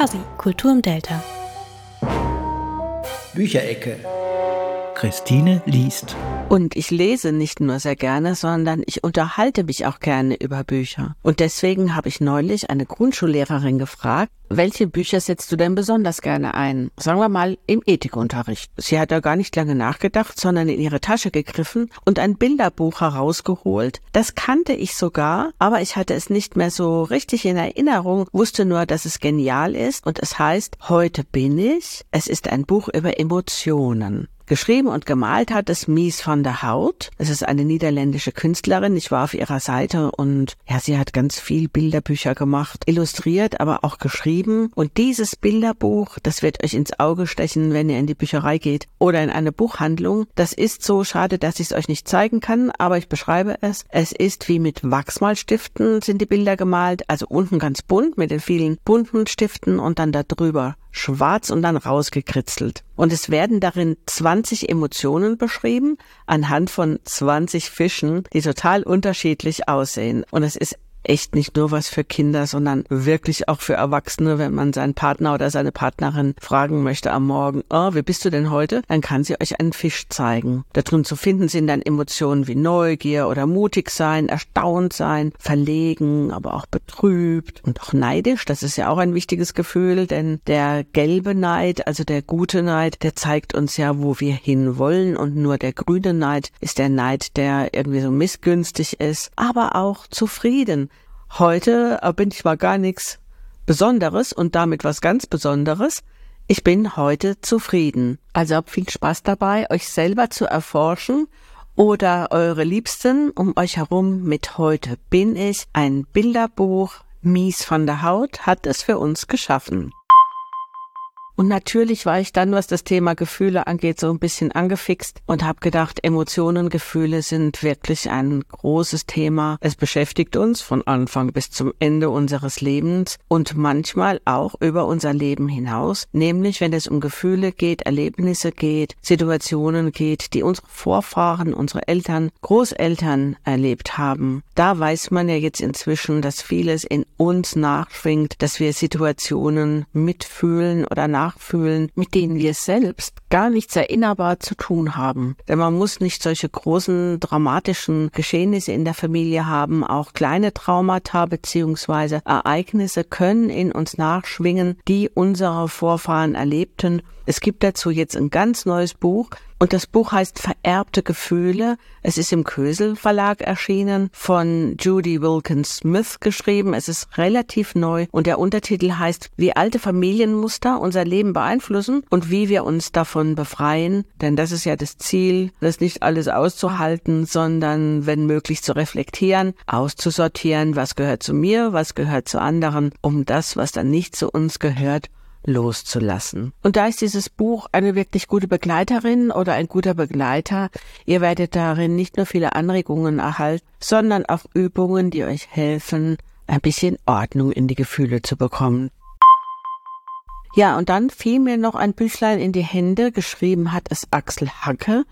Fuzzy, Kultur im Delta. Bücherecke. Christine liest. Und ich lese nicht nur sehr gerne, sondern ich unterhalte mich auch gerne über Bücher. Und deswegen habe ich neulich eine Grundschullehrerin gefragt, welche Bücher setzt du denn besonders gerne ein? Sagen wir mal im Ethikunterricht. Sie hat da gar nicht lange nachgedacht, sondern in ihre Tasche gegriffen und ein Bilderbuch herausgeholt. Das kannte ich sogar, aber ich hatte es nicht mehr so richtig in Erinnerung, wusste nur, dass es genial ist und es heißt Heute bin ich. Es ist ein Buch über Emotionen. Geschrieben und gemalt hat es Mies van der Hout. Es ist eine niederländische Künstlerin. Ich war auf ihrer Seite und ja, sie hat ganz viel Bilderbücher gemacht, illustriert, aber auch geschrieben. Und dieses Bilderbuch, das wird euch ins Auge stechen, wenn ihr in die Bücherei geht oder in eine Buchhandlung. Das ist so schade, dass ich es euch nicht zeigen kann, aber ich beschreibe es. Es ist wie mit Wachsmalstiften sind die Bilder gemalt, also unten ganz bunt mit den vielen bunten Stiften und dann da drüber schwarz und dann rausgekritzelt. Und es werden darin 20 Emotionen beschrieben anhand von 20 Fischen, die total unterschiedlich aussehen. Und es ist echt nicht nur was für Kinder, sondern wirklich auch für Erwachsene, wenn man seinen Partner oder seine Partnerin fragen möchte am Morgen, oh, wie bist du denn heute? Dann kann sie euch einen Fisch zeigen. Darin zu finden sind dann Emotionen wie Neugier oder mutig sein, erstaunt sein, verlegen, aber auch betrübt und auch neidisch. Das ist ja auch ein wichtiges Gefühl, denn der gelbe Neid, also der gute Neid, der zeigt uns ja, wo wir hinwollen und nur der grüne Neid ist der Neid, der irgendwie so missgünstig ist, aber auch zufrieden Heute bin ich mal gar nichts Besonderes und damit was ganz Besonderes. Ich bin heute zufrieden. Also habt viel Spaß dabei, euch selber zu erforschen oder eure Liebsten um euch herum mit heute bin ich. Ein Bilderbuch Mies von der Haut hat es für uns geschaffen. Und natürlich war ich dann, was das Thema Gefühle angeht, so ein bisschen angefixt und habe gedacht, Emotionen, Gefühle sind wirklich ein großes Thema. Es beschäftigt uns von Anfang bis zum Ende unseres Lebens und manchmal auch über unser Leben hinaus, nämlich wenn es um Gefühle geht, Erlebnisse geht, Situationen geht, die unsere Vorfahren, unsere Eltern, Großeltern erlebt haben. Da weiß man ja jetzt inzwischen, dass vieles in uns nachschwingt, dass wir Situationen mitfühlen oder nach nachfühlen, mit denen wir selbst gar nichts erinnerbar zu tun haben. Denn man muss nicht solche großen dramatischen Geschehnisse in der Familie haben. Auch kleine Traumata beziehungsweise Ereignisse können in uns nachschwingen, die unsere Vorfahren erlebten. Es gibt dazu jetzt ein ganz neues Buch, und das Buch heißt Vererbte Gefühle. Es ist im Kösel Verlag erschienen, von Judy Wilkins Smith geschrieben. Es ist relativ neu und der Untertitel heißt Wie alte Familienmuster unser Leben beeinflussen und wie wir uns davon befreien. Denn das ist ja das Ziel, das nicht alles auszuhalten, sondern wenn möglich zu reflektieren, auszusortieren, was gehört zu mir, was gehört zu anderen, um das, was dann nicht zu uns gehört, loszulassen. Und da ist dieses Buch eine wirklich gute Begleiterin oder ein guter Begleiter. Ihr werdet darin nicht nur viele Anregungen erhalten, sondern auch Übungen, die euch helfen, ein bisschen Ordnung in die Gefühle zu bekommen. Ja, und dann fiel mir noch ein Büchlein in die Hände, geschrieben hat es Axel Hacke,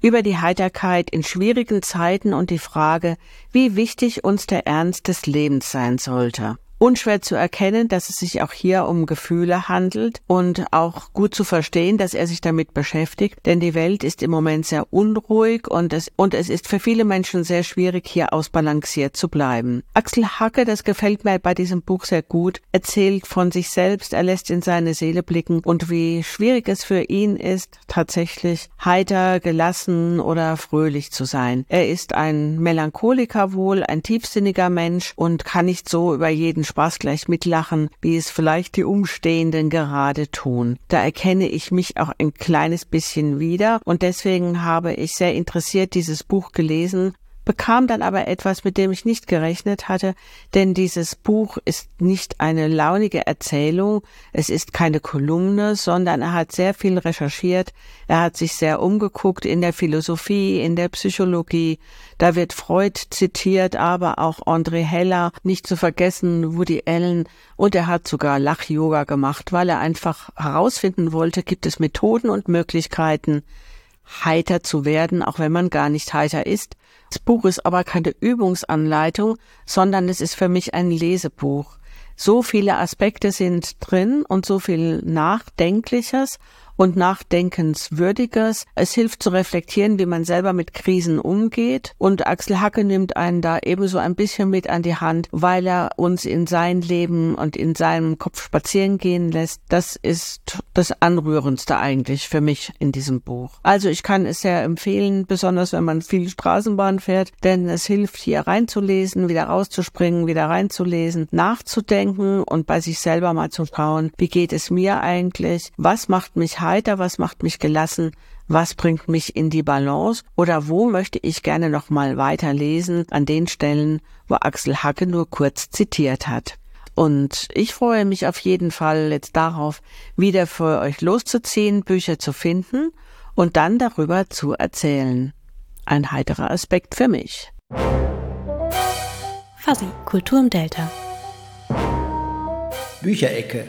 über die Heiterkeit in schwierigen Zeiten und die Frage, wie wichtig uns der Ernst des Lebens sein sollte unschwer zu erkennen, dass es sich auch hier um Gefühle handelt und auch gut zu verstehen, dass er sich damit beschäftigt, denn die Welt ist im Moment sehr unruhig und es, und es ist für viele Menschen sehr schwierig, hier ausbalanciert zu bleiben. Axel Hacke, das gefällt mir bei diesem Buch sehr gut, erzählt von sich selbst, er lässt in seine Seele blicken und wie schwierig es für ihn ist, tatsächlich heiter, gelassen oder fröhlich zu sein. Er ist ein Melancholiker wohl, ein tiefsinniger Mensch und kann nicht so über jeden Spaß gleich mitlachen, wie es vielleicht die Umstehenden gerade tun. Da erkenne ich mich auch ein kleines bisschen wieder und deswegen habe ich sehr interessiert dieses Buch gelesen bekam dann aber etwas, mit dem ich nicht gerechnet hatte, denn dieses Buch ist nicht eine launige Erzählung, es ist keine Kolumne, sondern er hat sehr viel recherchiert, er hat sich sehr umgeguckt in der Philosophie, in der Psychologie, da wird Freud zitiert, aber auch André Heller, nicht zu vergessen Woody Allen. Und er hat sogar Lach-Yoga gemacht, weil er einfach herausfinden wollte, gibt es Methoden und Möglichkeiten, heiter zu werden, auch wenn man gar nicht heiter ist. Das Buch ist aber keine Übungsanleitung, sondern es ist für mich ein Lesebuch. So viele Aspekte sind drin und so viel Nachdenkliches und Nachdenkenswürdiges. Es hilft zu reflektieren, wie man selber mit Krisen umgeht. Und Axel Hacke nimmt einen da ebenso ein bisschen mit an die Hand, weil er uns in sein Leben und in seinem Kopf spazieren gehen lässt. Das ist das Anrührendste eigentlich für mich in diesem Buch. Also ich kann es sehr empfehlen, besonders wenn man viel Straßenbahn fährt, denn es hilft hier reinzulesen, wieder rauszuspringen, wieder reinzulesen, nachzudenken und bei sich selber mal zu schauen, wie geht es mir eigentlich, was macht mich heiter, was macht mich gelassen, was bringt mich in die Balance oder wo möchte ich gerne noch mal weiterlesen an den Stellen, wo Axel Hacke nur kurz zitiert hat. Und ich freue mich auf jeden Fall jetzt darauf, wieder für euch loszuziehen, Bücher zu finden und dann darüber zu erzählen. Ein heiterer Aspekt für mich. Fuzzy, Kultur im Delta. Bücherecke